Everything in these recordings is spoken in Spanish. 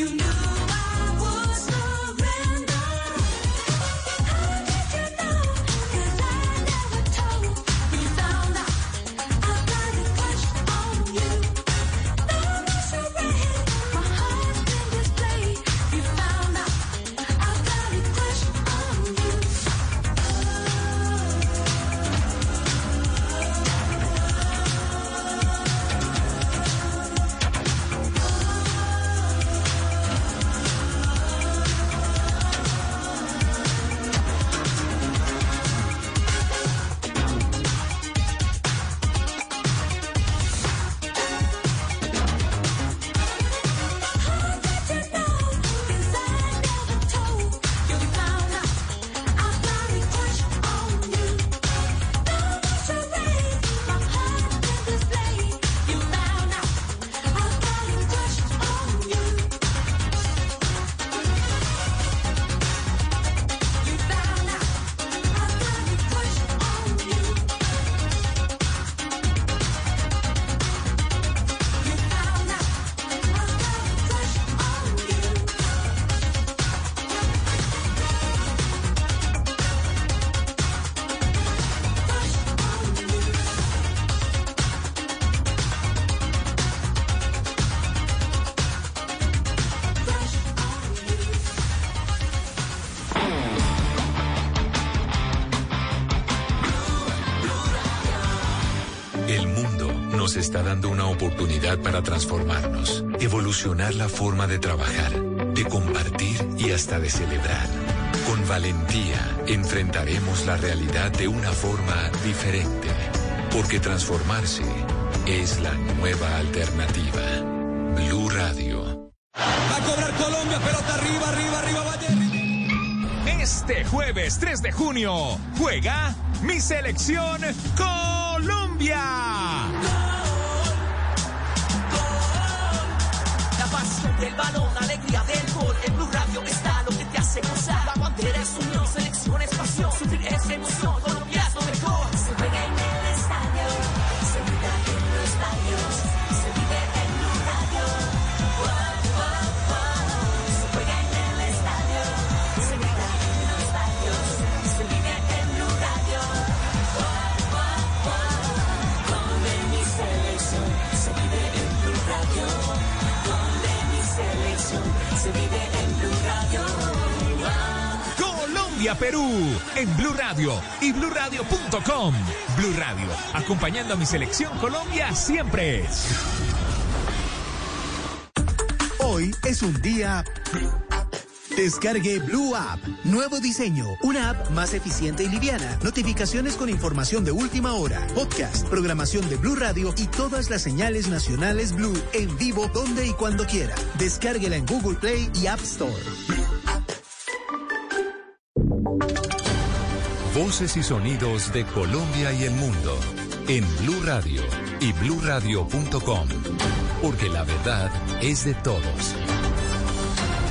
You know oportunidad para transformarnos, evolucionar la forma de trabajar, de compartir y hasta de celebrar. Con valentía enfrentaremos la realidad de una forma diferente, porque transformarse es la nueva alternativa. Blue Radio. Va a cobrar Colombia, pelota arriba, arriba, arriba, vaya. Este jueves 3 de junio juega mi selección Colombia. El balón, alegría del gol. En Blue Radio está lo que te hace gozar. La bandera es unión, selección es pasión. Sufrir es emoción, Colombia, Perú, en Blue Radio y BlueRadio.com. Blue Radio, acompañando a mi selección Colombia siempre. Hoy es un día Descargue Blue App. Nuevo diseño. Una app más eficiente y liviana. Notificaciones con información de última hora. Podcast, programación de Blue Radio y todas las señales nacionales Blue en vivo donde y cuando quiera. Descárguela en Google Play y App Store. Y sonidos de Colombia y el mundo en Blue Radio y bluradio.com. Porque la verdad es de todos.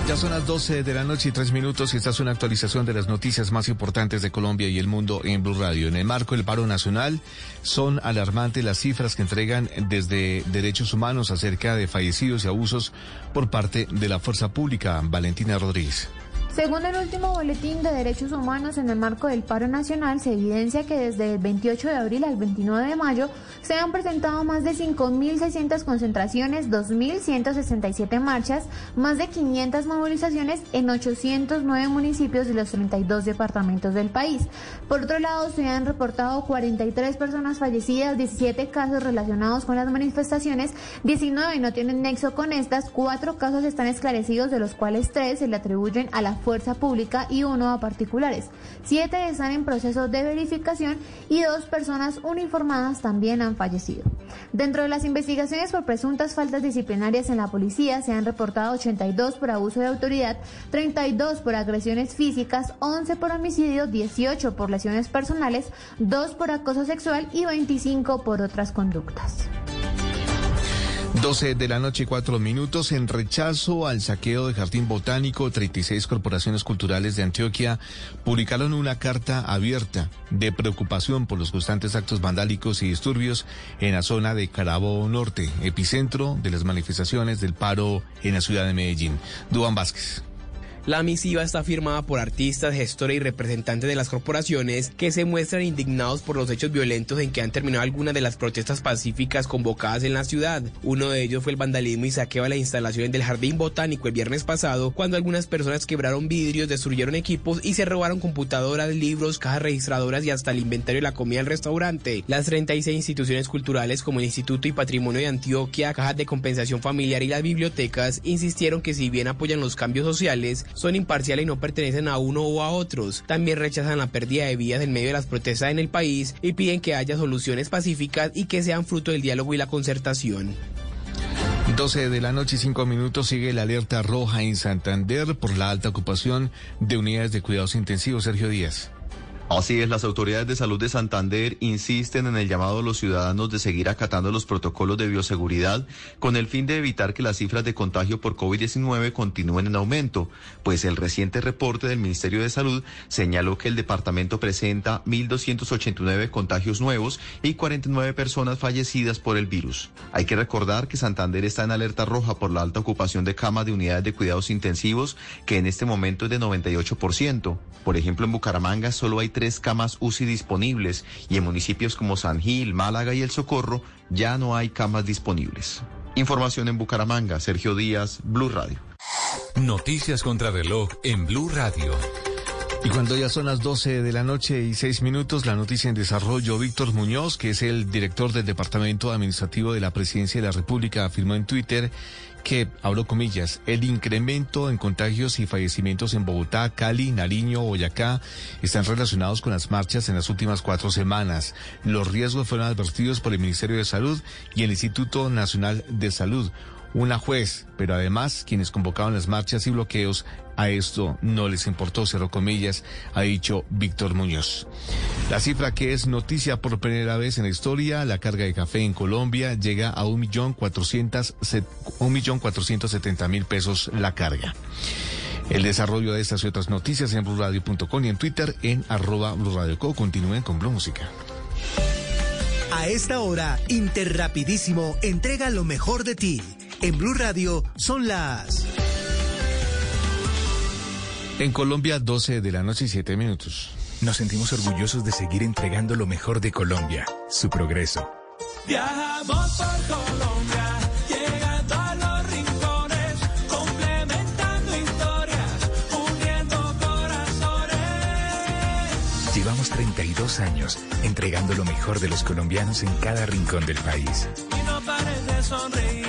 Ya son las 12 de la noche y tres minutos y esta es una actualización de las noticias más importantes de Colombia y el mundo en Blue Radio. En el marco del paro nacional son alarmantes las cifras que entregan desde Derechos Humanos acerca de fallecidos y abusos por parte de la fuerza pública. Valentina Rodríguez. Según el último boletín de derechos humanos en el marco del paro nacional, se evidencia que desde el 28 de abril al 29 de mayo se han presentado más de 5.600 concentraciones, 2.167 marchas, más de 500 movilizaciones en 809 municipios de los 32 departamentos del país. Por otro lado, se han reportado 43 personas fallecidas, 17 casos relacionados con las manifestaciones, 19 no tienen nexo con estas, 4 casos están esclarecidos, de los cuales 3 se le atribuyen a la fuerza pública y uno a particulares. Siete están en proceso de verificación y dos personas uniformadas también han fallecido. Dentro de las investigaciones por presuntas faltas disciplinarias en la policía se han reportado 82 por abuso de autoridad, 32 por agresiones físicas, 11 por homicidio, 18 por lesiones personales, 2 por acoso sexual y 25 por otras conductas. 12 de la noche y 4 minutos. En rechazo al saqueo de Jardín Botánico, 36 corporaciones culturales de Antioquia publicaron una carta abierta de preocupación por los constantes actos vandálicos y disturbios en la zona de Carabobo Norte, epicentro de las manifestaciones del paro en la ciudad de Medellín. Duan Vázquez. La misiva está firmada por artistas, gestores y representantes de las corporaciones que se muestran indignados por los hechos violentos en que han terminado algunas de las protestas pacíficas convocadas en la ciudad. Uno de ellos fue el vandalismo y saqueo a las instalaciones del Jardín Botánico el viernes pasado, cuando algunas personas quebraron vidrios, destruyeron equipos y se robaron computadoras, libros, cajas registradoras y hasta el inventario de la comida del restaurante. Las 36 instituciones culturales como el Instituto y Patrimonio de Antioquia, Cajas de Compensación Familiar y las bibliotecas insistieron que si bien apoyan los cambios sociales, son imparciales y no pertenecen a uno o a otros. También rechazan la pérdida de vidas en medio de las protestas en el país y piden que haya soluciones pacíficas y que sean fruto del diálogo y la concertación. 12 de la noche y 5 minutos sigue la alerta roja en Santander por la alta ocupación de unidades de cuidados intensivos. Sergio Díaz. Así es, las autoridades de salud de Santander insisten en el llamado a los ciudadanos de seguir acatando los protocolos de bioseguridad con el fin de evitar que las cifras de contagio por COVID-19 continúen en aumento, pues el reciente reporte del Ministerio de Salud señaló que el departamento presenta 1.289 contagios nuevos y 49 personas fallecidas por el virus. Hay que recordar que Santander está en alerta roja por la alta ocupación de camas de unidades de cuidados intensivos, que en este momento es de 98%. Por ejemplo, en Bucaramanga solo hay tres camas UCI disponibles y en municipios como San Gil, Málaga y El Socorro ya no hay camas disponibles. Información en Bucaramanga, Sergio Díaz, Blue Radio. Noticias contra reloj en Blue Radio. Y cuando ya son las 12 de la noche y 6 minutos, la noticia en desarrollo, Víctor Muñoz, que es el director del Departamento Administrativo de la Presidencia de la República, afirmó en Twitter que, abro comillas, el incremento en contagios y fallecimientos en Bogotá, Cali, Nariño, Boyacá están relacionados con las marchas en las últimas cuatro semanas. Los riesgos fueron advertidos por el Ministerio de Salud y el Instituto Nacional de Salud una juez, pero además quienes convocaban las marchas y bloqueos a esto no les importó, cerró comillas, ha dicho Víctor Muñoz. La cifra que es noticia por primera vez en la historia, la carga de café en Colombia llega a un millón cuatrocientos setenta mil pesos la carga. El desarrollo de estas y otras noticias en blurradio.com y en Twitter en arroba blurradioco. Continúen con Blue Música. A esta hora, Interrapidísimo entrega lo mejor de ti. En Blue Radio son las... En Colombia, 12 de la noche y 7 minutos. Nos sentimos orgullosos de seguir entregando lo mejor de Colombia, su progreso. Viajamos por Colombia, llegando a los rincones, complementando historias, uniendo corazones. Llevamos 32 años entregando lo mejor de los colombianos en cada rincón del país. Y no pares de sonreír,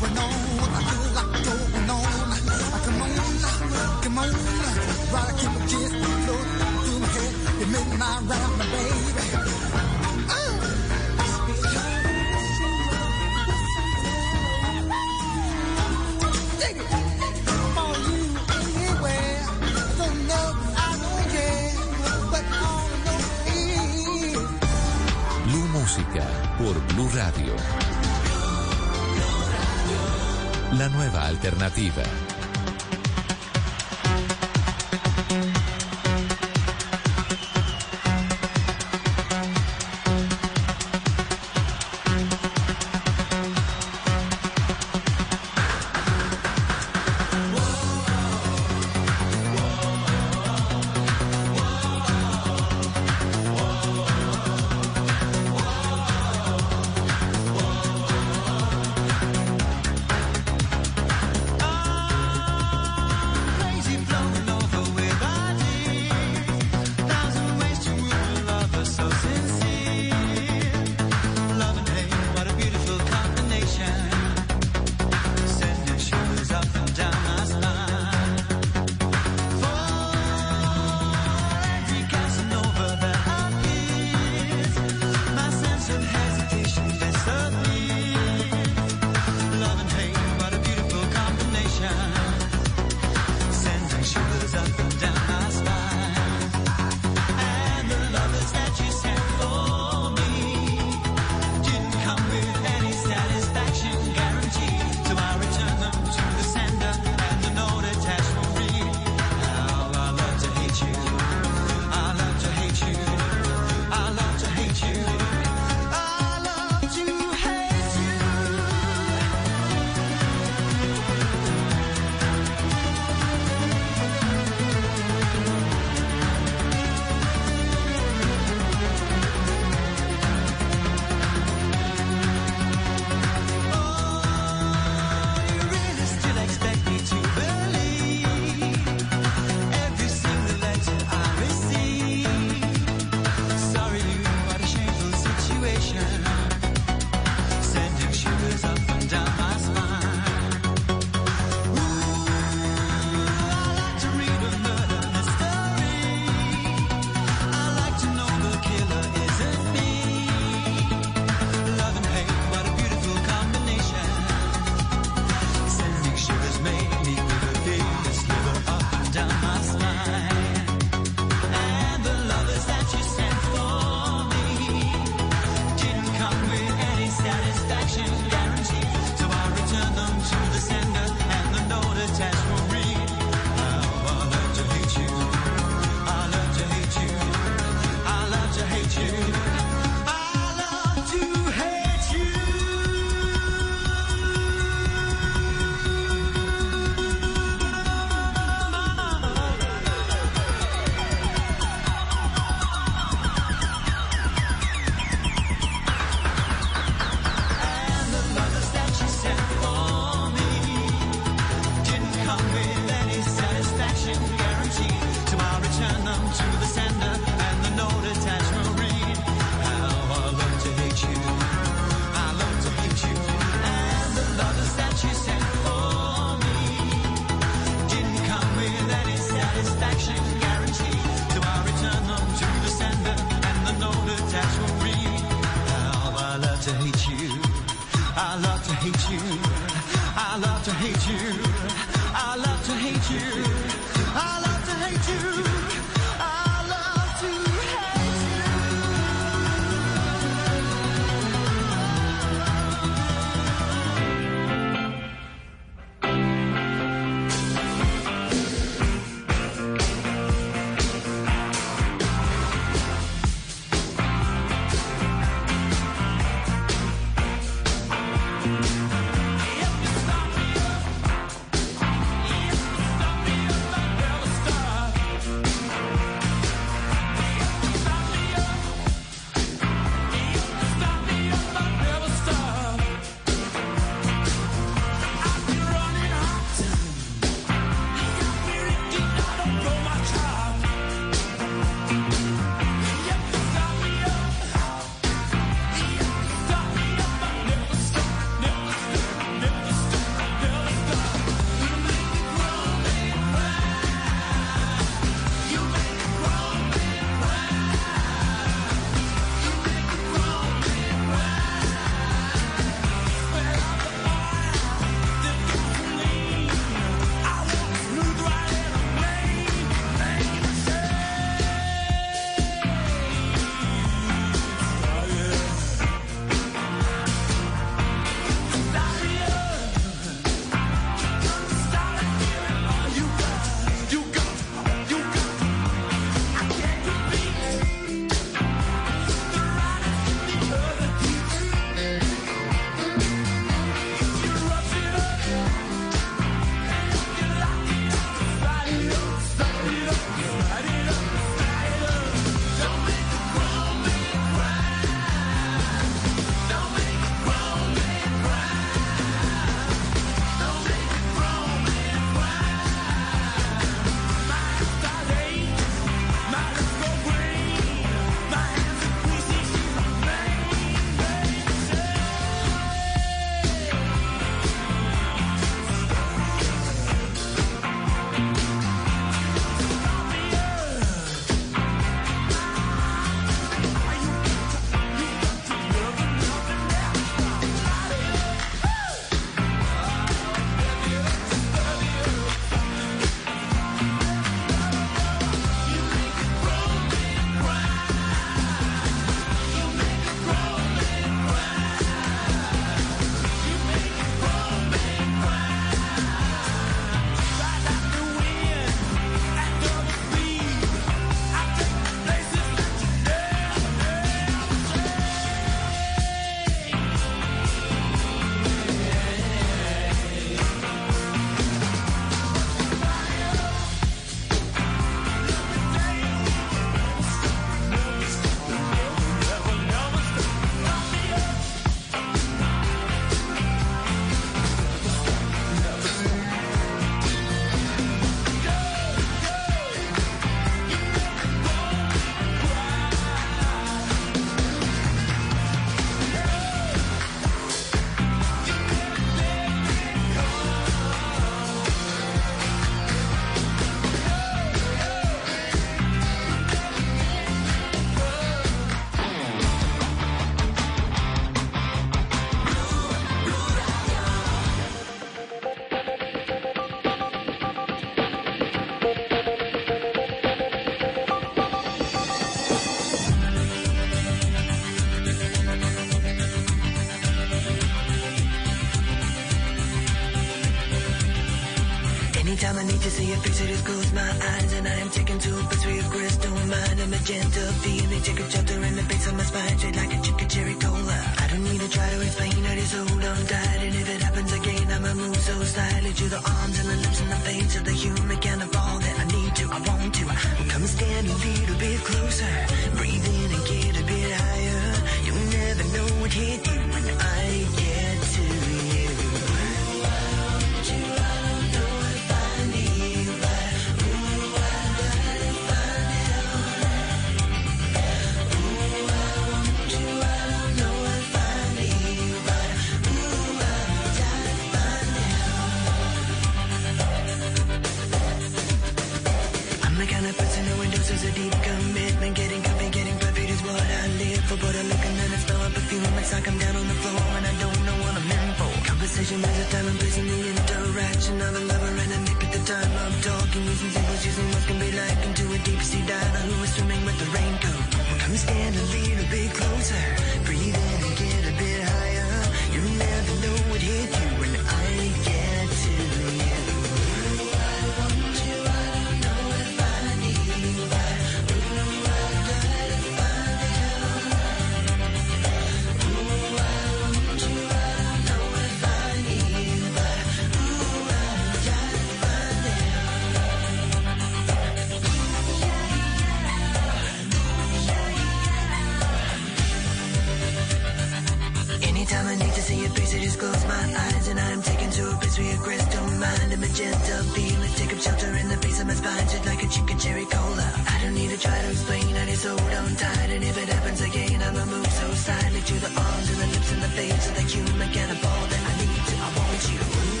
Time I need to see your face, I just close my eyes and I'm taken to a place where your crystal mind, a magenta feeling, take up shelter in the base of my spine, just like a chicken cherry cola. I don't need to try to explain, I just hold on tight, and if it happens again, I'ma move so silently to the arms and the lips and the face of the human cannibal that I need to, I want you.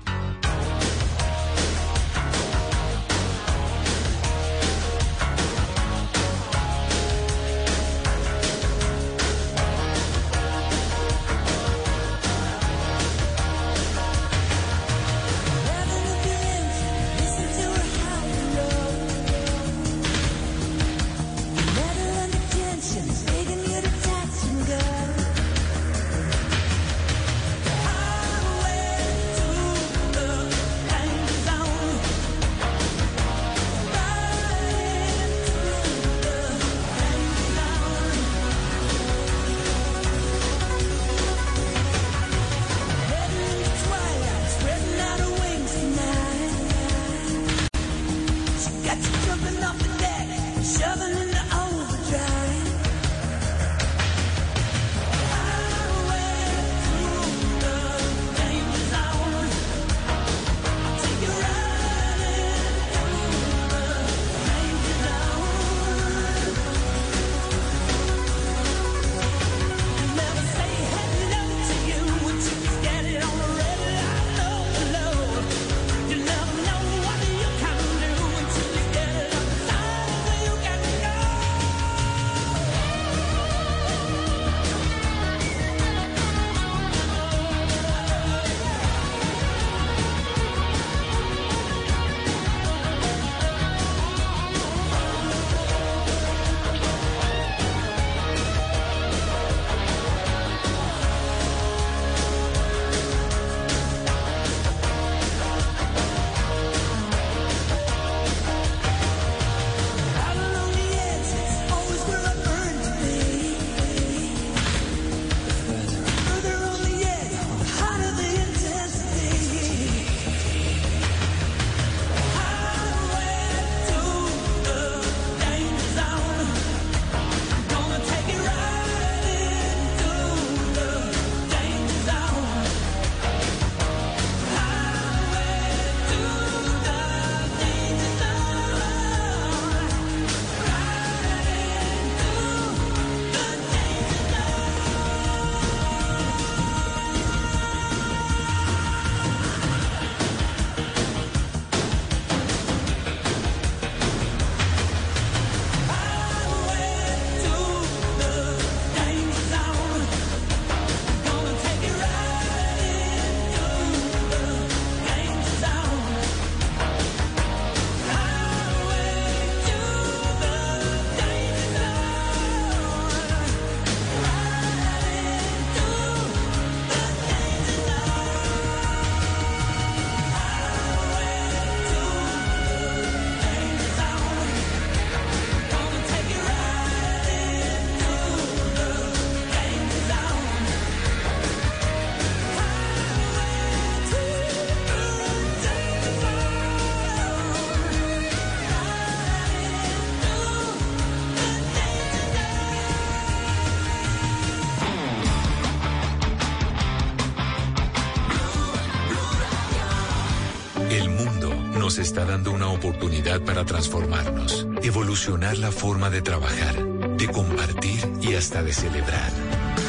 Está dando una oportunidad para transformarnos, evolucionar la forma de trabajar, de compartir y hasta de celebrar.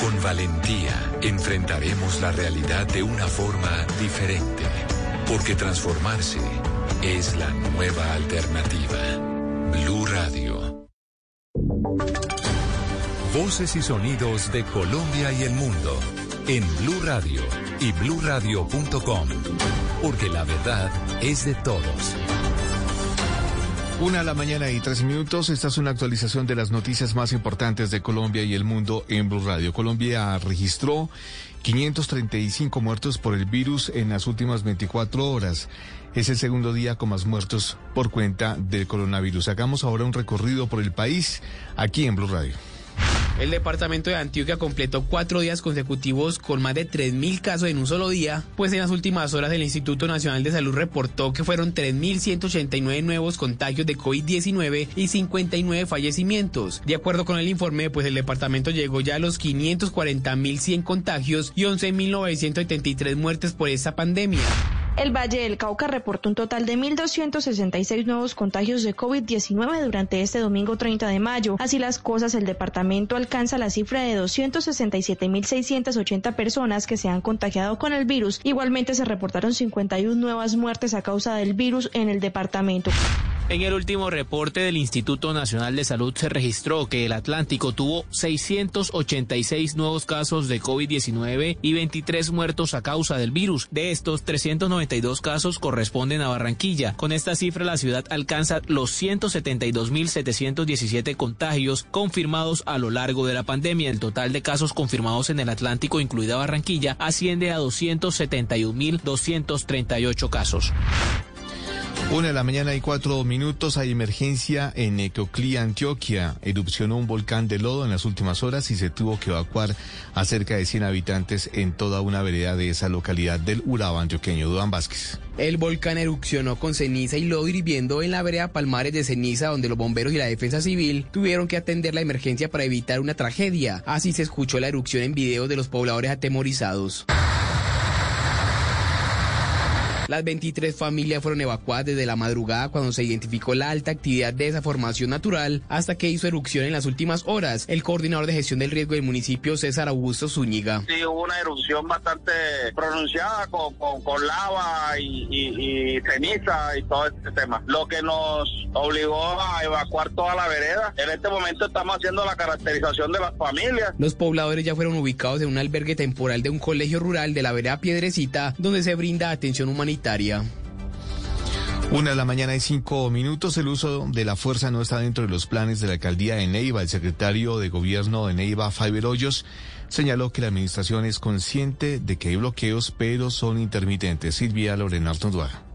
Con valentía enfrentaremos la realidad de una forma diferente, porque transformarse es la nueva alternativa. Blue Radio. Voces y sonidos de Colombia y el mundo en Blue Radio y bluradio.com, porque la verdad es de todos. Una a la mañana y tres minutos. Esta es una actualización de las noticias más importantes de Colombia y el mundo en Blue Radio. Colombia registró 535 muertos por el virus en las últimas 24 horas. Es el segundo día con más muertos por cuenta del coronavirus. Hagamos ahora un recorrido por el país aquí en Blue Radio. El departamento de Antioquia completó cuatro días consecutivos con más de 3.000 casos en un solo día, pues en las últimas horas el Instituto Nacional de Salud reportó que fueron 3.189 nuevos contagios de COVID-19 y 59 fallecimientos. De acuerdo con el informe, pues el departamento llegó ya a los 540.100 contagios y 11.973 muertes por esta pandemia. El Valle del Cauca reportó un total de 1.266 nuevos contagios de COVID-19 durante este domingo 30 de mayo. Así las cosas, el departamento alcanza la cifra de 267.680 personas que se han contagiado con el virus. Igualmente se reportaron 51 nuevas muertes a causa del virus en el departamento. En el último reporte del Instituto Nacional de Salud se registró que el Atlántico tuvo 686 nuevos casos de COVID-19 y 23 muertos a causa del virus. De estos, 392 casos corresponden a Barranquilla. Con esta cifra, la ciudad alcanza los 172.717 contagios confirmados a lo largo de la pandemia. El total de casos confirmados en el Atlántico, incluida Barranquilla, asciende a 271.238 casos. Una de la mañana y cuatro minutos hay emergencia en Necoclí, Antioquia. Erupcionó un volcán de lodo en las últimas horas y se tuvo que evacuar a cerca de 100 habitantes en toda una vereda de esa localidad del Urabá antioqueño. Duan Vázquez. El volcán erupcionó con ceniza y lodo hirviendo en la vereda Palmares de Ceniza, donde los bomberos y la defensa civil tuvieron que atender la emergencia para evitar una tragedia. Así se escuchó la erupción en video de los pobladores atemorizados. Las 23 familias fueron evacuadas desde la madrugada cuando se identificó la alta actividad de esa formación natural hasta que hizo erupción en las últimas horas. El coordinador de gestión del riesgo del municipio, César Augusto Zúñiga. Sí, hubo una erupción bastante pronunciada con, con, con lava y, y- y ceniza y todo este tema. Lo que nos obligó a evacuar toda la vereda. En este momento estamos haciendo la caracterización de las familias. Los pobladores ya fueron ubicados en un albergue temporal de un colegio rural de la vereda Piedrecita, donde se brinda atención humanitaria. Una de la mañana y cinco minutos. El uso de la fuerza no está dentro de los planes de la alcaldía de Neiva. El secretario de gobierno de Neiva, Fiber Hoyos, señaló que la administración es consciente de que hay bloqueos, pero son intermitentes. Silvia Lorena Artonduaga.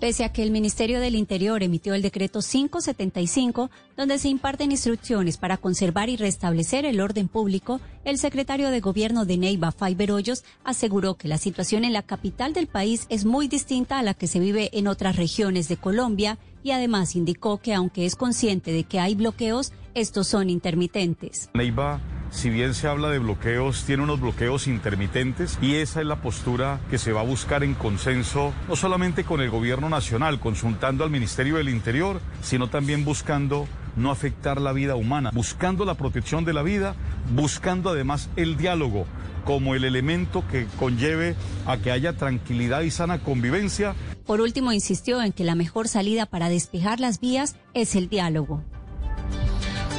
Pese a que el Ministerio del Interior emitió el decreto 575, donde se imparten instrucciones para conservar y restablecer el orden público, el secretario de Gobierno de Neiva, Fiber Hoyos, aseguró que la situación en la capital del país es muy distinta a la que se vive en otras regiones de Colombia y además indicó que aunque es consciente de que hay bloqueos, estos son intermitentes. Neiva, si bien se habla de bloqueos, tiene unos bloqueos intermitentes y esa es la postura que se va a buscar en consenso, no solamente con el gobierno nacional, consultando al Ministerio del Interior, sino también buscando no afectar la vida humana, buscando la protección de la vida, buscando además el diálogo como el elemento que conlleve a que haya tranquilidad y sana convivencia. Por último, insistió en que la mejor salida para despejar las vías es el diálogo.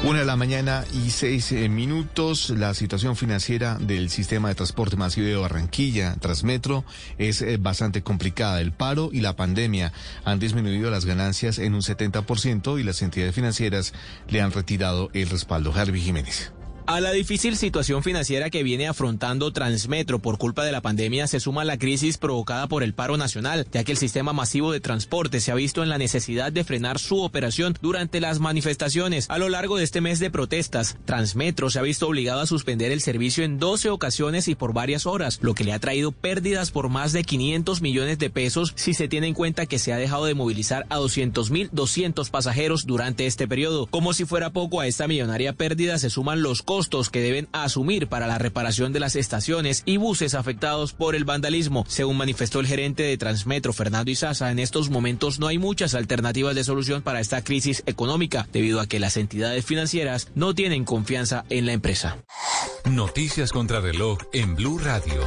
Una de la mañana y seis eh, minutos. La situación financiera del sistema de transporte masivo de Barranquilla, Transmetro, es eh, bastante complicada. El paro y la pandemia han disminuido las ganancias en un 70% y las entidades financieras le han retirado el respaldo. Harvey Jiménez. A la difícil situación financiera que viene afrontando Transmetro por culpa de la pandemia se suma la crisis provocada por el paro nacional, ya que el sistema masivo de transporte se ha visto en la necesidad de frenar su operación durante las manifestaciones. A lo largo de este mes de protestas, Transmetro se ha visto obligado a suspender el servicio en 12 ocasiones y por varias horas, lo que le ha traído pérdidas por más de 500 millones de pesos si se tiene en cuenta que se ha dejado de movilizar a 200.200 pasajeros durante este periodo. Como si fuera poco a esta millonaria pérdida se suman los costos costos que deben asumir para la reparación de las estaciones y buses afectados por el vandalismo. Según manifestó el gerente de Transmetro, Fernando Izaza, en estos momentos no hay muchas alternativas de solución para esta crisis económica, debido a que las entidades financieras no tienen confianza en la empresa. Noticias contra reloj en Blue Radio.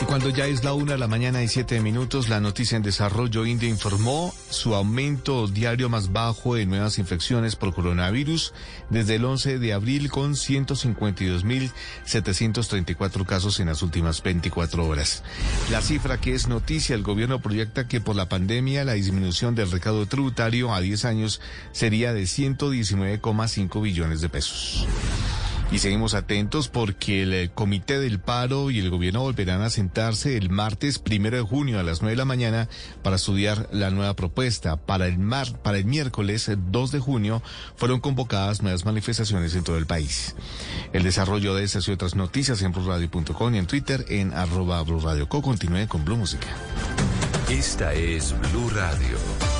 Y cuando ya es la una de la mañana y siete minutos, la noticia en desarrollo India informó su aumento diario más bajo de nuevas infecciones por coronavirus desde el 11 de abril con 152.734 casos en las últimas 24 horas. La cifra que es noticia, el gobierno proyecta que por la pandemia la disminución del recaudo tributario a 10 años sería de 119,5 billones de pesos. Y seguimos atentos porque el eh, Comité del Paro y el gobierno volverán a sentarse el martes primero de junio a las 9 de la mañana para estudiar la nueva propuesta. Para el, mar, para el miércoles eh, 2 de junio fueron convocadas nuevas manifestaciones en todo el país. El desarrollo de estas y otras noticias en blurradio.com y en Twitter en arroba Blue Radio Co. Continúe con Blue Música. Esta es Blue Radio.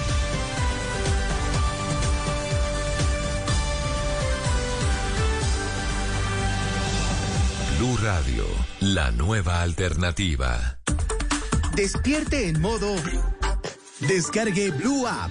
Blue Radio, la nueva alternativa. Despierte en modo. Descargue Blue App.